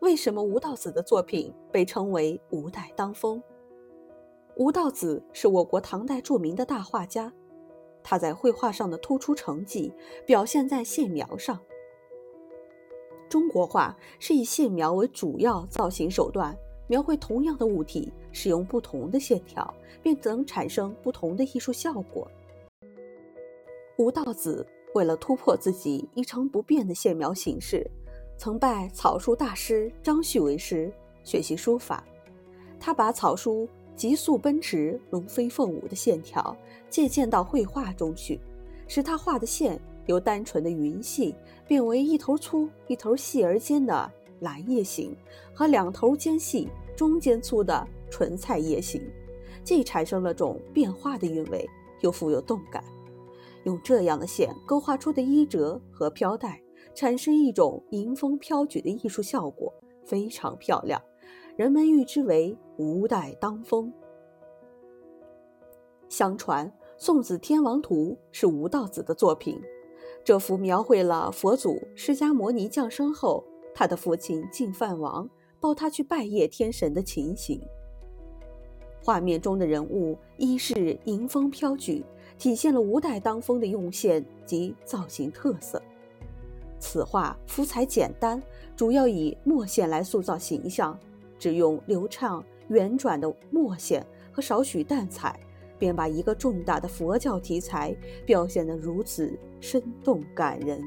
为什么吴道子的作品被称为“吴代当风”？吴道子是我国唐代著名的大画家，他在绘画上的突出成绩表现在线描上。中国画是以线描为主要造型手段，描绘同样的物体，使用不同的线条，便能产生不同的艺术效果。吴道子为了突破自己一成不变的线描形式。曾拜草书大师张旭为师学习书法，他把草书急速奔驰、龙飞凤舞的线条借鉴到绘画中去，使他画的线由单纯的云系变为一头粗、一头细而尖的兰叶形和两头尖细、中间粗的纯菜叶形，既产生了种变化的韵味，又富有动感。用这样的线勾画出的衣褶和飘带。产生一种迎风飘举的艺术效果，非常漂亮，人们誉之为“吴代当风”。相传《送子天王图》是吴道子的作品，这幅描绘了佛祖释迦牟尼降生后，他的父亲净饭王抱他去拜谒天神的情形。画面中的人物衣饰迎风飘举，体现了吴代当风的用线及造型特色。此画幅彩简单，主要以墨线来塑造形象，只用流畅圆转的墨线和少许淡彩，便把一个重大的佛教题材表现得如此生动感人。